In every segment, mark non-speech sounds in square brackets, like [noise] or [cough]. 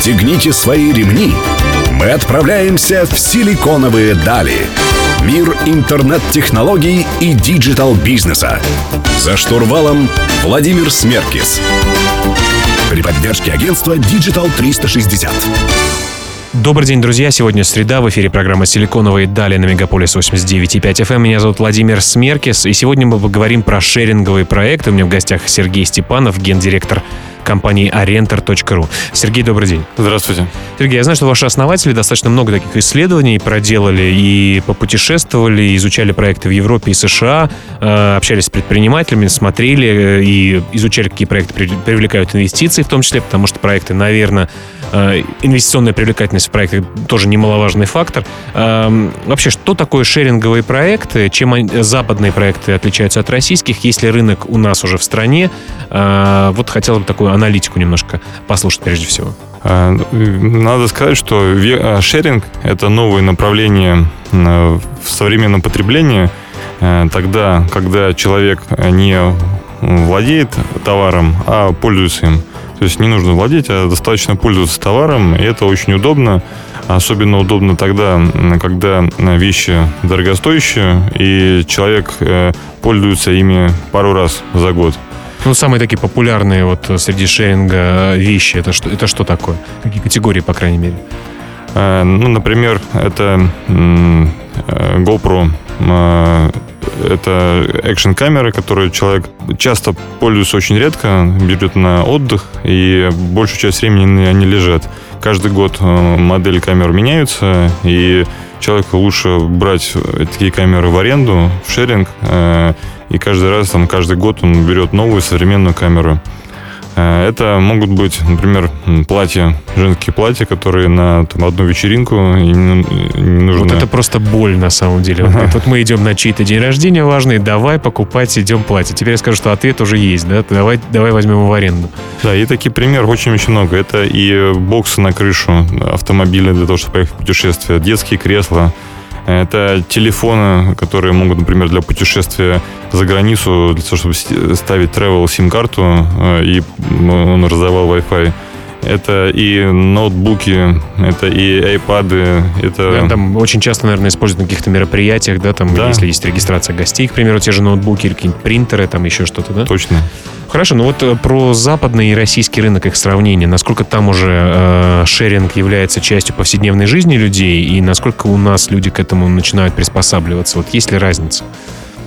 Расстегните свои ремни. Мы отправляемся в силиконовые дали. Мир интернет-технологий и digital -бизнеса. За штурвалом Владимир Смеркис. При поддержке агентства Digital 360. Добрый день, друзья. Сегодня среда. В эфире программа «Силиконовые дали» на Мегаполис 89.5 FM. Меня зовут Владимир Смеркис. И сегодня мы поговорим про шеринговые проекты. У меня в гостях Сергей Степанов, гендиректор компании arenter.ru. Сергей, добрый день. Здравствуйте. Сергей, я знаю, что ваши основатели достаточно много таких исследований проделали и попутешествовали, изучали проекты в Европе и США, э, общались с предпринимателями, смотрели э, и изучали, какие проекты привлекают инвестиции в том числе, потому что проекты, наверное, э, инвестиционная привлекательность в проекте тоже немаловажный фактор. Эм, вообще, что такое шеринговые проекты? Чем западные проекты отличаются от российских? Есть ли рынок у нас уже в стране? Вот хотелось бы такую аналитику немножко послушать прежде всего. А, надо сказать, что а, шеринг — это новое направление в современном потреблении. Э, тогда, когда человек не владеет товаром, а пользуется им. То есть не нужно владеть, а достаточно пользоваться товаром, и это очень удобно. Особенно удобно тогда, когда вещи дорогостоящие, и человек э, пользуется ими пару раз за год. Ну, самые такие популярные вот среди шеринга вещи, это что, это что такое? Какие категории, по крайней мере? Э, ну, например, это э, GoPro, э, это экшн камеры которые человек часто пользуется очень редко, берет на отдых, и большую часть времени они лежат. Каждый год модели камер меняются, и человеку лучше брать такие камеры в аренду, в шеринг, и каждый раз, там, каждый год он берет новую современную камеру. Э, это могут быть, например, платья, женские платья, которые на там, одну вечеринку не, нужно... Вот это просто боль на самом деле. Вот, [laughs] вот мы идем на чей-то день рождения важный, давай покупать, идем платье. Теперь я скажу, что ответ уже есть, да? Давай, давай возьмем его в аренду. Да, и таких примеров очень-очень много. Это и боксы на крышу автомобиля для того, чтобы поехать в путешествие, детские кресла, это телефоны, которые могут, например, для путешествия за границу, для того, чтобы ставить travel сим-карту, э, и он раздавал Wi-Fi. Это и ноутбуки, это и iPad, это... Да, там очень часто, наверное, используют на каких-то мероприятиях, да, там, да. если есть регистрация гостей, к примеру, те же ноутбуки или какие-нибудь принтеры, там еще что-то, да? Точно. Хорошо, ну вот э, про западный и российский рынок, их сравнение. Насколько там уже э, шеринг является частью повседневной жизни людей, и насколько у нас люди к этому начинают приспосабливаться? Вот есть ли разница?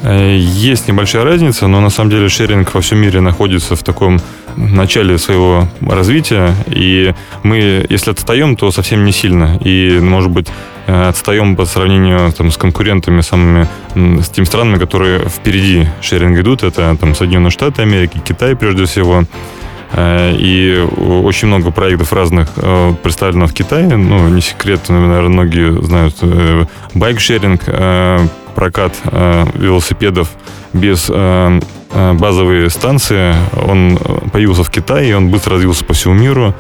Э, есть небольшая разница, но на самом деле шеринг во всем мире находится в таком начале своего развития, и мы, если отстаем, то совсем не сильно. И, может быть, э, отстаем по сравнению там, с конкурентами, самыми, с теми странами, которые впереди шеринг идут. Это там, Соединенные Штаты Америки, Китай прежде всего. Э, и очень много проектов разных представлено в Китае. Ну, не секрет, наверное, многие знают. Байк-шеринг, прокат велосипедов без Э, базовые станции. Он появился в Китае, он быстро развился по всему миру.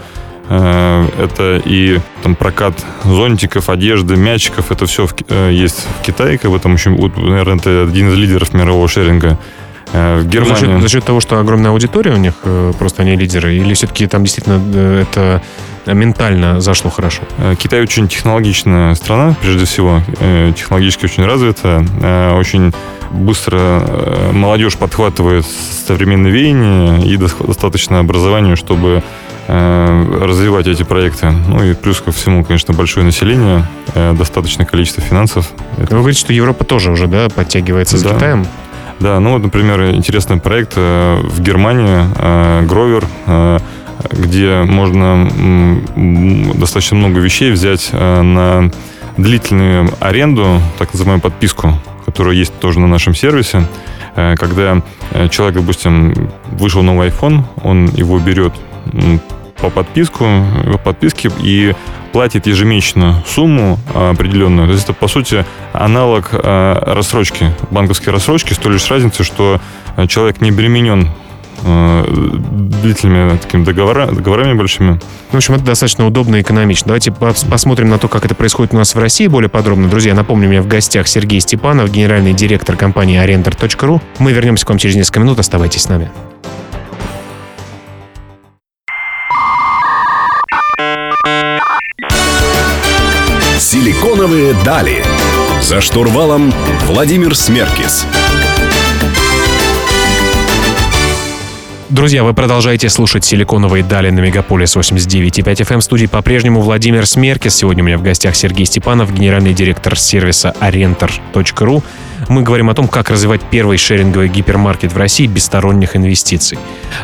Э, это и там, прокат зонтиков, одежды, мячиков. Это все в, э, есть в Китае. Как бы там очень, наверное, это один из лидеров мирового шеринга. В Германии... За счет, за счет того, что огромная аудитория у них, просто они лидеры? Или все-таки там действительно это ментально зашло хорошо? Китай очень технологичная страна, прежде всего. Технологически очень развита. Очень быстро э, молодежь подхватывает современные веяния и достаточно образования, чтобы э, развивать эти проекты. Ну и плюс ко всему, конечно, большое население, э, достаточное количество финансов. Вы говорите, что Европа тоже уже, да, подтягивается с Китаем? Да, ну вот, например, интересный проект в Германии, Гровер, где можно достаточно много вещей взять на длительную аренду, так называемую подписку которая есть тоже на нашем сервисе. Э, когда э, человек, допустим, вышел новый iPhone, он его берет по подписку, по подписке и платит ежемесячно сумму определенную. То есть это, по сути, аналог э, рассрочки, банковской рассрочки, с той лишь разницей, что человек не обременен Э, длительными такими договора, договорами большими. В общем, это достаточно удобно и экономично. Давайте посмотрим на то, как это происходит у нас в России более подробно. Друзья, напомню, у меня в гостях Сергей Степанов, генеральный директор компании Arender.ru. Мы вернемся к вам через несколько минут. Оставайтесь с нами. Силиконовые дали. За штурвалом Владимир Смеркис. Друзья, вы продолжаете слушать «Силиконовые дали» на Мегаполис 89.5 FM. Студии по-прежнему Владимир Смеркис. Сегодня у меня в гостях Сергей Степанов, генеральный директор сервиса Arenter.ru мы говорим о том, как развивать первый шеринговый гипермаркет в России без сторонних инвестиций.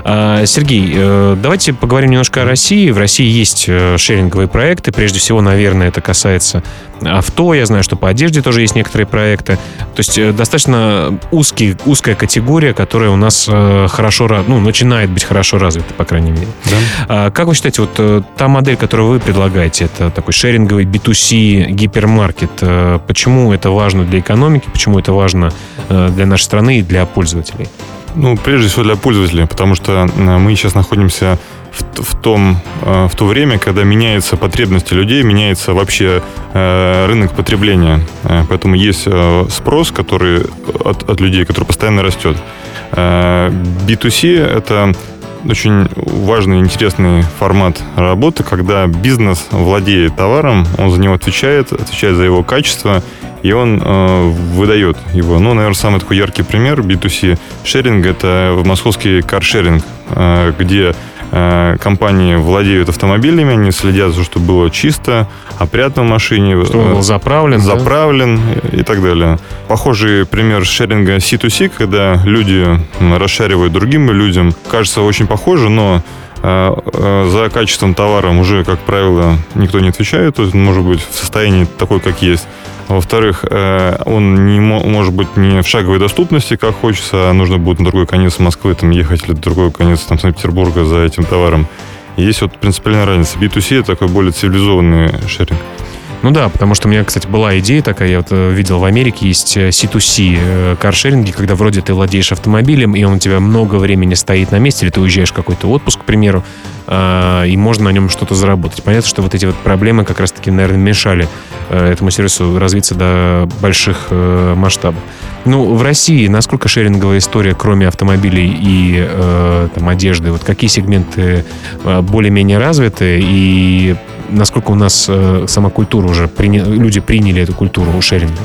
А, Сергей, э, давайте поговорим немножко о России. В России есть э, шеринговые проекты. Прежде всего, наверное, это касается авто. Я знаю, что по одежде тоже есть некоторые проекты. То есть э, достаточно узкий, узкая категория, которая у нас хорошо, ну, начинает быть хорошо развита, по крайней мере. Да. А, как вы считаете, вот та модель, которую вы предлагаете, это такой шеринговый B2C гипермаркет, почему это важно для экономики, почему это важно э, для нашей страны и для пользователей? Ну, прежде всего для пользователей, потому что э, мы сейчас находимся в, в, том, э, в то время, когда меняются потребности людей, меняется вообще рынок потребления. Поэтому есть спрос, который от, от людей, который постоянно растет. B2C — это очень важный, интересный формат работы, когда бизнес владеет товаром, он за него отвечает, отвечает за его качество — и он э, выдает его. Ну, наверное, самый такой яркий пример B2C шеринг это московский каршеринг, э, где э, компании владеют автомобилями, они следят за чтобы было чисто, опрятно в машине. Что он был заправлен. Заправлен да? и так далее. Похожий пример шеринга C2C, когда люди расшаривают другим людям. Кажется очень похоже, но э, э, за качеством товара уже, как правило, никто не отвечает, то есть может быть в состоянии такой, как есть. Во-вторых, э, он не может быть не в шаговой доступности, как хочется, а нужно будет на другой конец Москвы там, ехать или на другой конец там, Санкт-Петербурга за этим товаром. Есть вот принципиальная разница. B2C — это такой более цивилизованный шеринг. Ну да, потому что у меня, кстати, была идея такая, я вот э, видел в Америке есть C2C э, каршеринги, когда вроде ты владеешь автомобилем, и он у тебя много времени стоит на месте, или ты уезжаешь в какой-то отпуск, к примеру, а, и можно на нем что-то заработать. Понятно, что вот эти вот проблемы как раз-таки, наверное, мешали э, этому сервису развиться до больших масштабов. Ну, в России насколько шеринговая история, кроме автомобилей и э, там, одежды, вот какие сегменты более-менее развиты, и насколько у нас э, сама культура уже, приня... люди приняли эту культуру шеринга?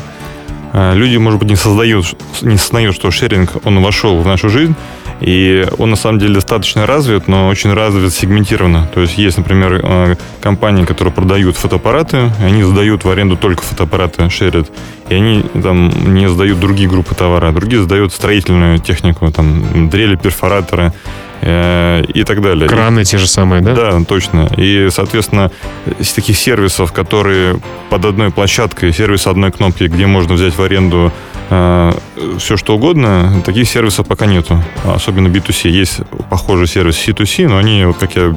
Э, люди, может быть, не создают, не сознают, что шеринг, он вошел в нашу жизнь, и он на самом деле достаточно развит, но очень развит сегментированно. То есть есть, например, э, компании, которые продают фотоаппараты, они сдают в аренду только фотоаппараты, шерят, и они там не сдают другие группы товара, а другие сдают строительную технику, там дрели, перфораторы, и так далее. Краны те же самые, да? Да, точно. И, соответственно, из таких сервисов, которые под одной площадкой, сервис одной кнопки, где можно взять в аренду э, все что угодно, таких сервисов пока нету. Особенно B2C. Есть похожий сервис C2C, но они, вот как я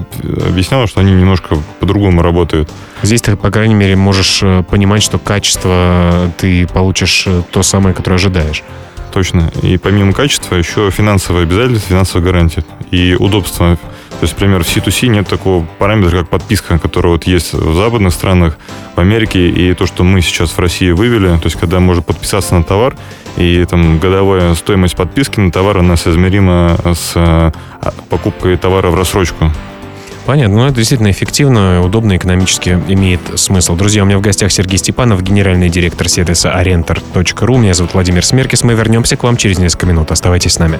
объяснял, что они немножко по-другому работают. Здесь ты, по крайней мере, можешь э, понимать, что качество ты получишь э, то самое, которое ожидаешь точно. И помимо качества еще финансовые обязательства, финансовая гарантия и удобство. То есть, например, в C2C нет такого параметра, как подписка, который вот есть в западных странах, в Америке, и то, что мы сейчас в России вывели, то есть, когда можно подписаться на товар, и там годовая стоимость подписки на товар, она соизмерима с а, покупкой товара в рассрочку. Понятно. Ну, это действительно эффективно, удобно, экономически имеет смысл. Друзья, у меня в гостях Сергей Степанов, генеральный директор сервиса Arenter.ru. Меня зовут Владимир Смеркис. Мы вернемся к вам через несколько минут. Оставайтесь с нами.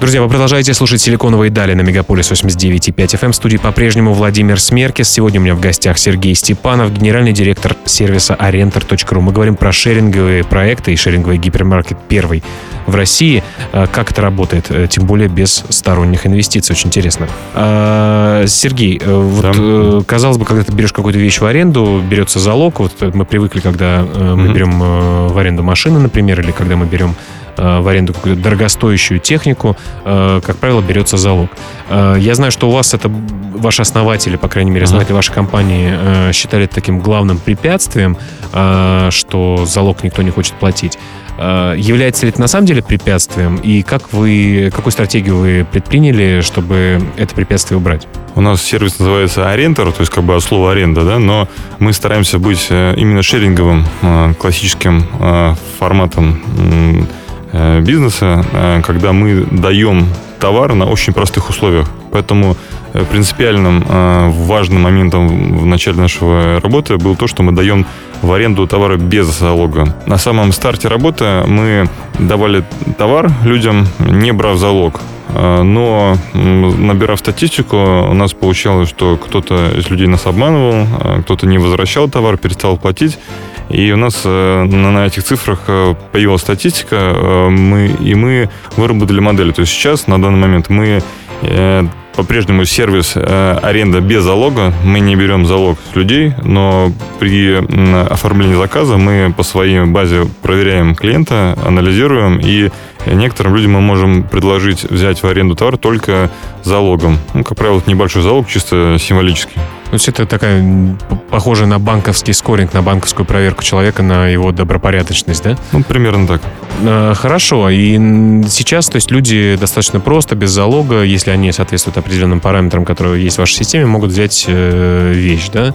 Друзья, вы продолжаете слушать «Силиконовые дали» на Мегаполис 89.5 FM. В студии по-прежнему Владимир Смеркис. Сегодня у меня в гостях Сергей Степанов, генеральный директор сервиса Arenter.ru. Мы говорим про шеринговые проекты и шеринговый гипермаркет первый в России. А, как это работает, э, тем более без сторонних инвестиций. Очень интересно. А, Сергей, э, вот, да. Э, казалось бы, когда ты берешь какую-то вещь в аренду, берется залог. Вот мы привыкли, когда мы mm-hmm. берем в аренду машины, например, или когда мы берем в аренду какую-то дорогостоящую технику, э, как правило, берется залог. Э, я знаю, что у вас это ваши основатели, по крайней мере, основатели вашей компании считали это таким главным препятствием, что залог никто не хочет платить. Э, является ли это на самом деле препятствием? И как вы, какую стратегию вы предприняли, чтобы это препятствие убрать? У нас сервис называется арендер, то есть как бы от слова аренда, да, но мы стараемся быть э, именно шеринговым, э, классическим форматом бизнеса, когда мы даем товар на очень простых условиях. Поэтому принципиальным важным моментом в начале нашего работы было то, что мы даем в аренду товара без залога. На самом старте работы мы давали товар людям, не брав залог. Но, набирав статистику, у нас получалось, что кто-то из людей нас обманывал, кто-то не возвращал товар, перестал платить. И у нас э, на этих цифрах э, появилась статистика, э, мы, и мы выработали модель. То есть сейчас, на данный момент, мы по-прежнему сервис э, аренда без залога. Мы не берем залог с людей, но при оформлении заказа мы по своей базе проверяем клиента, анализируем, и некоторым людям мы можем предложить взять в аренду товар только залогом. Ну, как правило, это небольшой залог, чисто символический. То есть это такая похожая на банковский скоринг, на банковскую проверку человека, на его добропорядочность, да? Ну, примерно так. А, хорошо. И сейчас, то есть люди достаточно просто, без залога, если они соответствуют определенным параметрам, которые есть в вашей системе, могут взять э, вещь, да?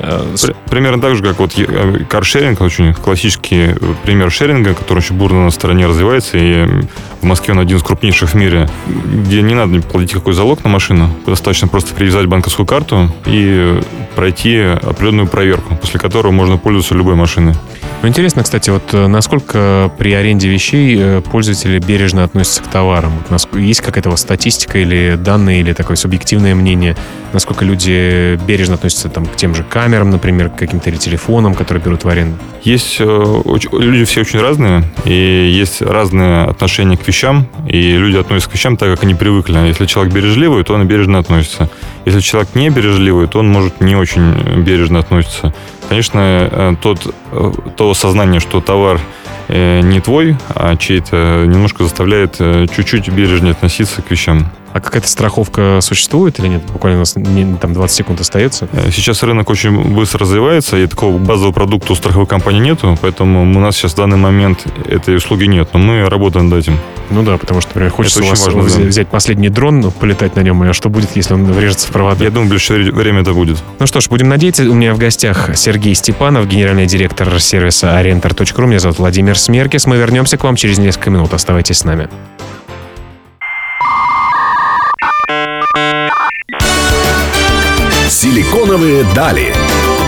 Э, примерно так же, как вот э, каршеринг, очень классический пример шеринга, который очень бурно на стороне развивается, и в Москве он один из крупнейших в мире, где не надо платить какой залог на машину, достаточно просто привязать банковскую карту и пройти определенную проверку, после которой можно пользоваться любой машиной. Ну, интересно, кстати, вот э, насколько при аренде вещей пользователи бережно относятся к товарам? Есть какая-то вот статистика или данные, или такое субъективное мнение, насколько люди бережно относятся там, к тем же камерам, камерам, например, к каким-то или телефонам, которые берут в аренду? Есть э, люди все очень разные, и есть разные отношения к вещам, и люди относятся к вещам так, как они привыкли. Если человек бережливый, то он бережно относится. Если человек не бережливый, то он может не очень бережно относиться. Конечно, э, тот, э, то сознание, что товар не твой, а чей-то, немножко заставляет чуть-чуть бережнее относиться к вещам. А какая-то страховка существует или нет? Буквально у нас не, там 20 секунд остается. Э, сейчас рынок очень быстро развивается, и такого базового продукта у страховой компании нету, поэтому у нас сейчас в данный момент этой услуги нет, но мы работаем над этим. Ну да, потому что, например, хочется у вас важно, взять, да. последний дрон, ну, полетать на нем, а что будет, если он врежется в провода? Я думаю, в ближайшее время это будет. Ну что ж, будем надеяться. У меня в гостях Сергей Степанов, генеральный директор сервиса Arenter.ru. Меня зовут Владимир Смеркис. Мы вернемся к вам через несколько минут. Оставайтесь с нами. Силиконовые дали.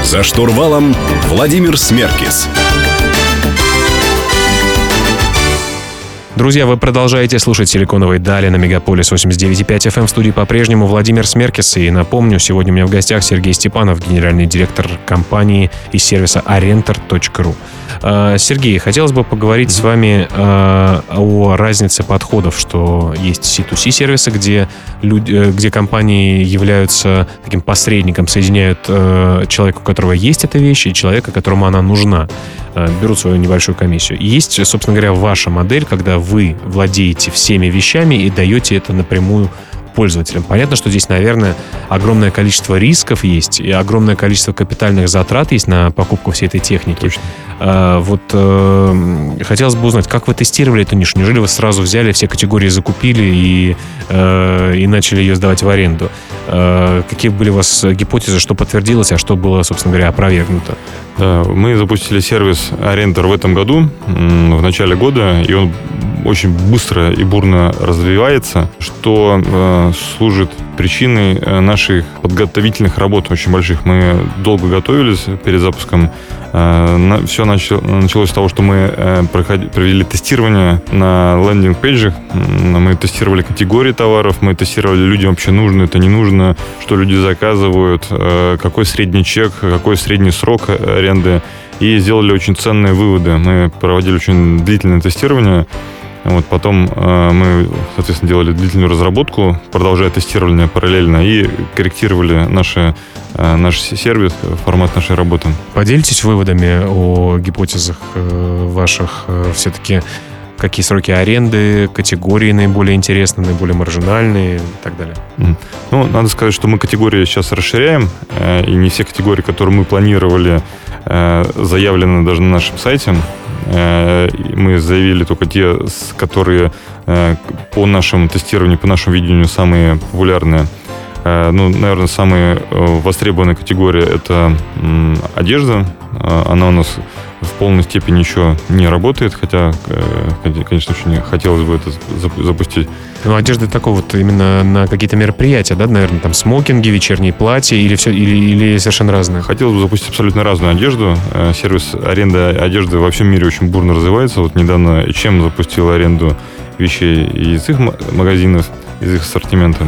За штурвалом Владимир Смеркис. Друзья, вы продолжаете слушать «Силиконовые дали» на Мегаполис 89.5 FM. В студии по-прежнему Владимир Смеркис. И напомню, сегодня у меня в гостях Сергей Степанов, генеральный директор компании и сервиса arenter.ru. А, Сергей, хотелось бы поговорить с вами а, о разнице подходов, что есть C2C сервисы, где, люди, э, где компании являются таким посредником, соединяют э, человека, у которого есть эта вещь, и человека, которому она нужна. Э, берут свою небольшую комиссию. Есть, собственно говоря, ваша модель, когда вы владеете всеми вещами и даете это напрямую пользователям. Понятно, что здесь, наверное, огромное количество рисков есть и огромное количество капитальных затрат есть на покупку всей этой техники. Точно. А, вот э, хотелось бы узнать, как вы тестировали эту нишу? Неужели вы сразу взяли все категории, закупили и, э, и начали ее сдавать в аренду? Э, какие были у вас гипотезы, что подтвердилось, а что было, собственно говоря, опровергнуто? Да, мы запустили сервис Арендер в этом году, в начале года, и он очень быстро и бурно развивается, что э, служит причиной э, наших подготовительных работ очень больших. Мы долго готовились перед запуском. Э, все началось с того, что мы э, провели тестирование на лендинг-пейджах. Мы тестировали категории товаров, мы тестировали, людям вообще нужно это, не нужно, что люди заказывают, какой средний чек, какой средний срок аренды. И сделали очень ценные выводы. Мы проводили очень длительное тестирование. Вот потом э, мы, соответственно, делали длительную разработку, продолжая тестирование параллельно и корректировали наши, э, наш сервис, формат нашей работы. Поделитесь выводами о гипотезах э, ваших. Э, все-таки какие сроки аренды, категории наиболее интересные, наиболее маржинальные и так далее? Ну, надо сказать, что мы категории сейчас расширяем, э, и не все категории, которые мы планировали, э, заявлены даже на нашем сайте. Мы заявили только те, которые по нашему тестированию, по нашему видению самые популярные. Ну, наверное, самая востребованная категория – это одежда. Она у нас в полной степени еще не работает, хотя, конечно, очень хотелось бы это запустить. Ну, одежда такого вот именно на какие-то мероприятия, да, наверное, там смокинги, вечерние платья или все, или, или совершенно разные? Хотелось бы запустить абсолютно разную одежду. Э, сервис аренды одежды во всем мире очень бурно развивается. Вот недавно чем запустил аренду вещей из их магазинов, из их ассортимента.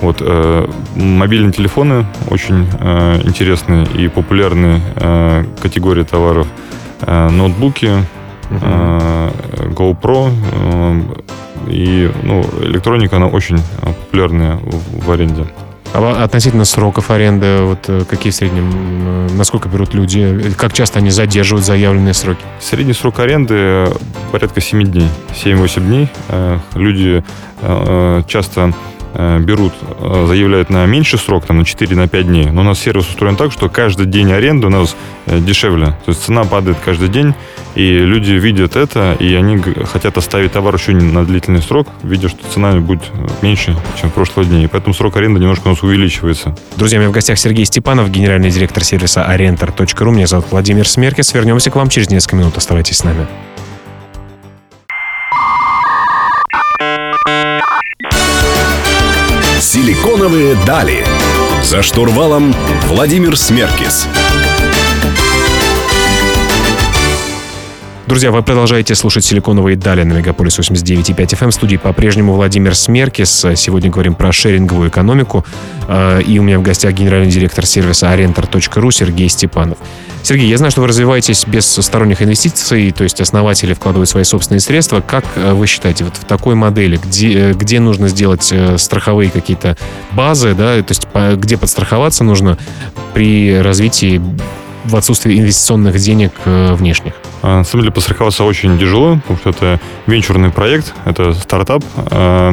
Вот, э, мобильные телефоны очень э, интересные и популярные э, категории товаров. Э, ноутбуки, э, GoPro, э, и ну, электроника, она очень а, популярная в, в аренде. А относительно сроков аренды, вот э, какие в среднем, насколько берут люди, как часто они задерживают заявленные сроки? Средний срок аренды порядка 7 дней, 7-8 дней. Э, люди э, часто Э, берут, э, заявляют на меньший срок, там на 4 на 5 дней. Но у нас сервис устроен так, что каждый день аренды у нас э, дешевле. То есть цена падает каждый день, и люди видят это, и они хотят оставить товар еще на длительный срок, видя, что цена будет меньше, чем в прошлые дни. И поэтому срок аренды немножко у нас увеличивается. Друзья, у меня в гостях Сергей Степанов, генеральный директор сервиса Arenter.ru. Меня зовут Владимир Смеркис. Вернемся к вам через несколько минут. Оставайтесь с нами. Силиконовые дали. За штурвалом Владимир Смеркис. Друзья, вы продолжаете слушать «Силиконовые дали» на Мегаполис 89.5 FM. В студии по-прежнему Владимир Смеркис. Сегодня говорим про шеринговую экономику. А, и у меня в гостях генеральный директор сервиса Arenter.ru Сергей Степанов. Сергей, я знаю, что вы развиваетесь без сторонних инвестиций, то есть основатели вкладывают свои собственные средства. Как э, вы считаете, вот в такой модели, где, где нужно сделать э, страховые какие-то базы, да, то есть где подстраховаться нужно при развитии в отсутствии инвестиционных денег э, внешних? А, на самом деле постраховаться очень тяжело, потому что это венчурный проект, это стартап. А,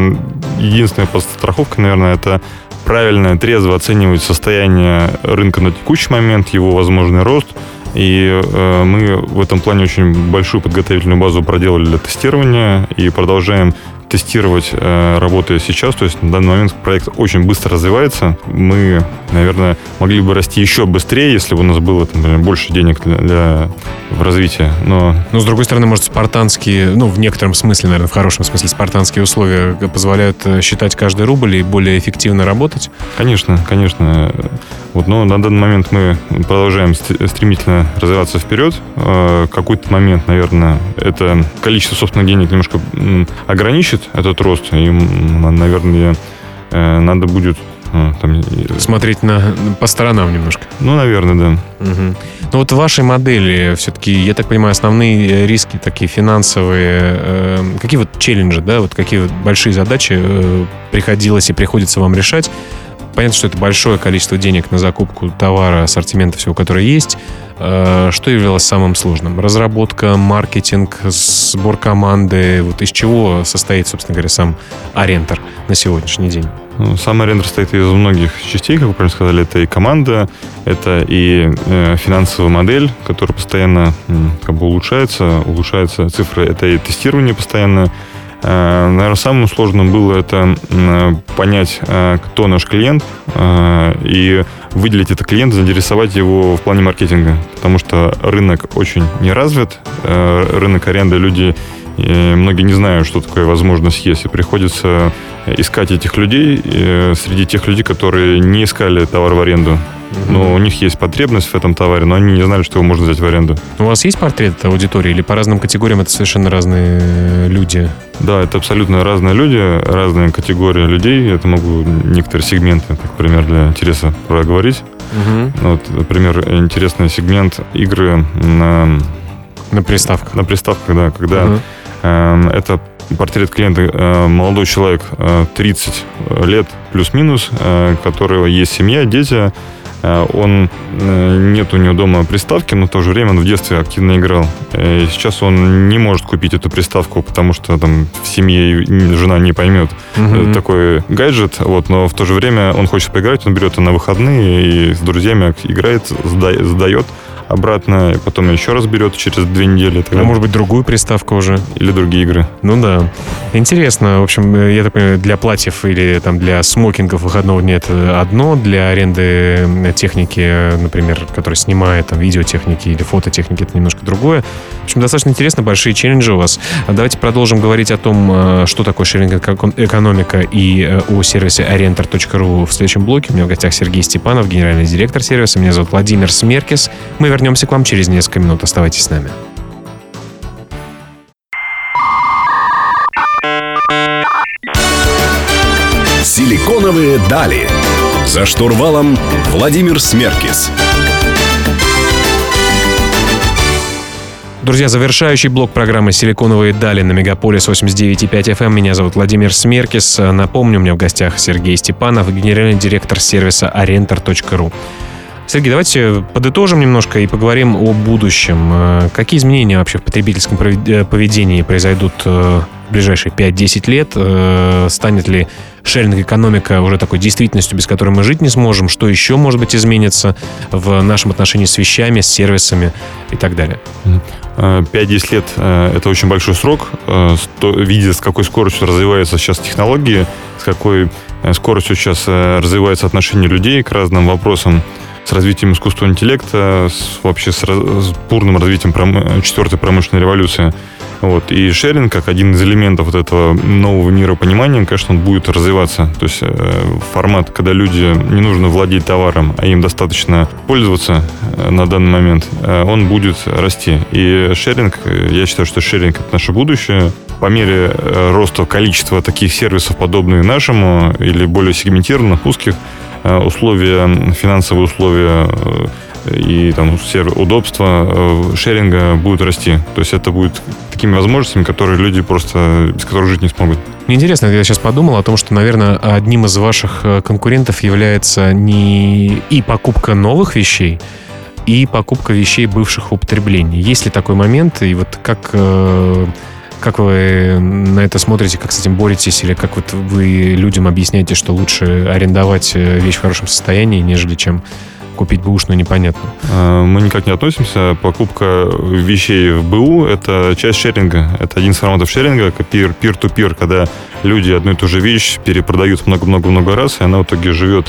единственная подстраховка, наверное, это правильно, трезво оценивать состояние рынка на текущий момент, его возможный рост. И э, мы в этом плане очень большую подготовительную базу проделали для тестирования и продолжаем тестировать, э, работая сейчас. То есть на данный момент проект очень быстро развивается. Мы, наверное, могли бы расти еще быстрее, если бы у нас было там, например, больше денег для, для в развитии. Но... Но, с другой стороны, может, спартанские, ну, в некотором смысле, наверное, в хорошем смысле, спартанские условия позволяют э, считать каждый рубль и более эффективно работать? Конечно, конечно. Вот, но на данный момент мы продолжаем стремительно развиваться вперед. Э, какой-то момент, наверное, это количество собственных денег немножко ограничит этот рост. И, наверное, э, надо будет э, там... Смотреть на, по сторонам немножко. Ну, наверное, да. Угу. Ну вот в вашей модели все-таки, я так понимаю, основные риски такие финансовые, э, какие вот челленджи, да, вот какие вот большие задачи э, приходилось и приходится вам решать Понятно, что это большое количество денег на закупку товара, ассортимента всего, которое есть. Э, что являлось самым сложным? Разработка, маркетинг, сбор команды. Вот из чего состоит, собственно говоря, сам арендер на сегодняшний день? Ну, сам арендер состоит из многих частей, как вы правильно сказали. Это и команда, это и э, финансовая модель, которая постоянно как бы улучшается, улучшаются цифры. Это и тестирование постоянно Э, Наверное, самым сложным было это понять, э, кто наш клиент, э, и выделить этот клиента, заинтересовать его в плане маркетинга. Потому что рынок очень не развит, рынок аренды люди многие не знают, что такое возможность есть, и приходится искать этих людей среди тех людей, которые не искали товар в аренду. Но у них есть потребность в этом товаре, но они не знали, что его можно взять в аренду. У вас есть портрет аудитории или по разным категориям это совершенно разные э, люди? Да, это абсолютно разные люди, разные категории людей. Это могу некоторые сегменты, так, например, для интереса проговорить. Угу. Вот, например, интересный сегмент игры на... На приставках. На приставках, да, когда угу. э, это портрет клиента э, молодой человек э, 30 лет плюс-минус, э, у которого есть семья, дети, Э, он э, нет у него дома приставки, но в то же время он в детстве активно играл. И сейчас он не может купить эту приставку, потому что там в семье жена не поймет угу. такой гаджет. Вот, но в то же время он хочет поиграть, он берет это на выходные и с друзьями играет, сдает. Обратно, и потом еще раз берет через две недели. так А может быть, другую приставку уже? Или другие игры. Ну да. Интересно. В общем, э, я так понимаю, для платьев или там для смокингов выходного дня это одно, для аренды э, техники, э, например, которая снимает там видеотехники или фототехники, это немножко другое. В общем, достаточно интересно, большие челленджи у вас. А Давайте продолжим говорить о том, что такое шеринг-экономика и о сервисе orientar.ru в следующем блоке. У меня в гостях Сергей Степанов, генеральный директор сервиса. Меня зовут Владимир Смеркис. Мы вернемся к вам через несколько минут. Оставайтесь с нами. Силиконовые дали. За штурвалом Владимир Смеркис. Друзья, завершающий блок программы «Силиконовые дали» на Мегаполис 89.5 FM. Меня зовут Владимир Смеркис. Напомню, у меня в гостях Сергей Степанов, генеральный директор сервиса Orientar.ru. Сергей, давайте подытожим немножко и поговорим о будущем. Э, Какие изменения вообще в потребительском э, поведении произойдут э, в ближайшие 5-10 лет? Станет ли шеринг-экономика уже такой действительностью, без которой мы жить не сможем? Что еще, может быть, изменится в нашем отношении с вещами, с сервисами и так далее? Э, 5-10 лет это очень большой срок. Видя, с какой скоростью развиваются сейчас технологии, с какой скоростью сейчас развивается отношение людей к разным вопросам, с развитием искусственного интеллекта, с, вообще с, с бурным развитием пром- четвертой промышленной революции. Вот. И шеринг, как один из элементов вот этого нового миропонимания, конечно, он будет развиваться. То есть э, формат, когда люди не нужно владеть товаром, а им достаточно пользоваться э, на данный момент, э, он будет расти. И шеринг, э, я считаю, что шеринг — это наше будущее. По мере э, роста количества таких сервисов, подобных нашему, или более сегментированных, узких, условия, финансовые условия э, и там сервер удобства э, шеринга будут расти. То есть это будет такими возможностями, которые люди просто без которых жить не смогут. Мне интересно, я сейчас подумал о том, что, наверное, одним из ваших э, конкурентов является не и покупка новых вещей, и покупка вещей бывших в употреблении. Есть ли такой момент, и вот как, э, как вы на это смотрите, как с этим боретесь, или как вот вы людям объясняете, что лучше арендовать э, вещь в хорошем состоянии, нежели чем купить бэушную непонятную? Э, Мы никак не относимся. Покупка вещей в БУ – это часть шеринга. Это один из форматов шеринга, peer-to-peer, когда люди одну и ту же вещь перепродают много-много-много раз, и она в итоге живет.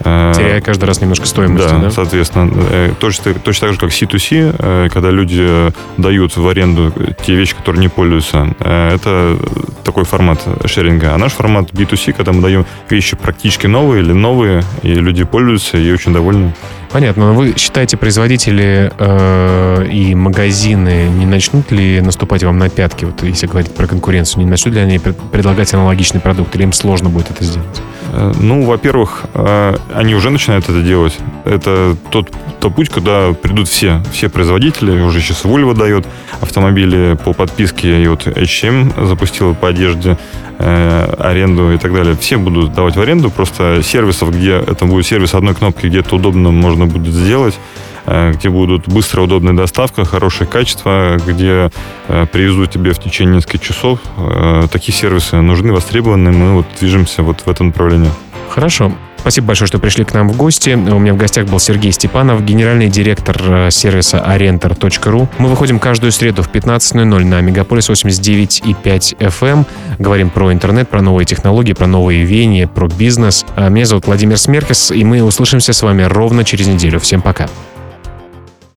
Э, Теряя каждый раз немножко стоимости, да, да? соответственно. э, Точно, точно так же, как C2C, э, когда люди дают в аренду те вещи, которые не пользуются. Это такой формат шеринга. А наш формат B2C, когда мы даем вещи практически новые или новые, и люди пользуются и очень довольны. Понятно. Но вы считаете, производители э, и магазины не начнут ли наступать вам на пятки, вот если говорить про конкуренцию, не начнут ли они пред- предлагать аналогичный продукт, или им сложно будет это сделать? Э, Ну, во-первых, э, они уже начинают это делать. Это тот, тот путь, куда придут все, все производители. Уже сейчас Volvo дает автомобили по подписке, и вот H&M запустила по одежде э, аренду и так далее. Все будут давать в аренду, просто сервисов, где это будет сервис одной кнопки, где это удобно можно будет сделать, э, где будут быстрая, удобная доставка, хорошее качество, где э, привезут тебе в течение нескольких часов. Э, Такие сервисы нужны, востребованы. Мы вот движемся вот в этом направлении. Хорошо. Спасибо большое, что пришли к нам в гости. У меня в гостях был Сергей Степанов, генеральный директор э, сервиса Orientar.ru. Мы выходим каждую среду в 15.00 на Мегаполис 89.5 FM. Говорим про интернет, про новые технологии, про новые веяния, про бизнес. А Меня зовут Владимир Смеркес, и мы услышимся с вами ровно через неделю. Всем пока.